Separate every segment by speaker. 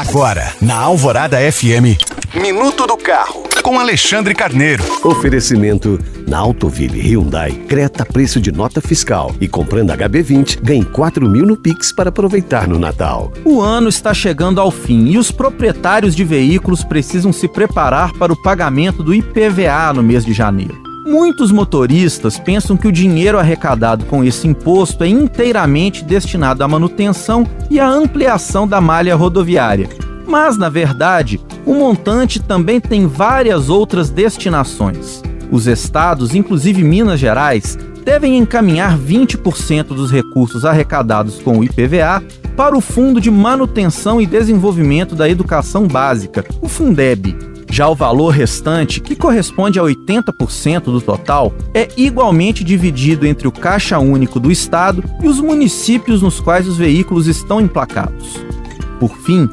Speaker 1: Agora, na Alvorada FM, Minuto do Carro, com Alexandre Carneiro.
Speaker 2: Oferecimento na Autoville Hyundai, Creta preço de nota fiscal e comprando HB20, ganhe 4 mil no Pix para aproveitar no Natal.
Speaker 3: O ano está chegando ao fim e os proprietários de veículos precisam se preparar para o pagamento do IPVA no mês de janeiro. Muitos motoristas pensam que o dinheiro arrecadado com esse imposto é inteiramente destinado à manutenção e à ampliação da malha rodoviária. Mas, na verdade, o montante também tem várias outras destinações. Os estados, inclusive Minas Gerais, devem encaminhar 20% dos recursos arrecadados com o IPVA para o Fundo de Manutenção e Desenvolvimento da Educação Básica, o Fundeb já o valor restante, que corresponde a 80% do total, é igualmente dividido entre o Caixa Único do Estado e os municípios nos quais os veículos estão emplacados. Por fim,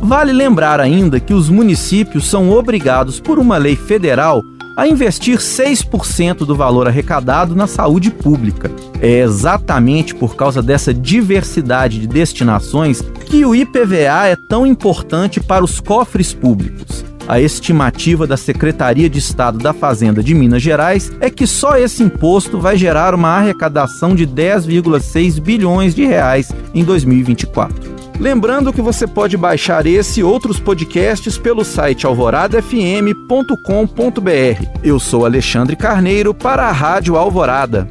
Speaker 3: vale lembrar ainda que os municípios são obrigados por uma lei federal a investir 6% do valor arrecadado na saúde pública. É exatamente por causa dessa diversidade de destinações que o IPVA é tão importante para os cofres públicos. A estimativa da Secretaria de Estado da Fazenda de Minas Gerais é que só esse imposto vai gerar uma arrecadação de 10,6 bilhões de reais em 2024. Lembrando que você pode baixar esse e outros podcasts pelo site alvoradafm.com.br. Eu sou Alexandre Carneiro para a Rádio Alvorada.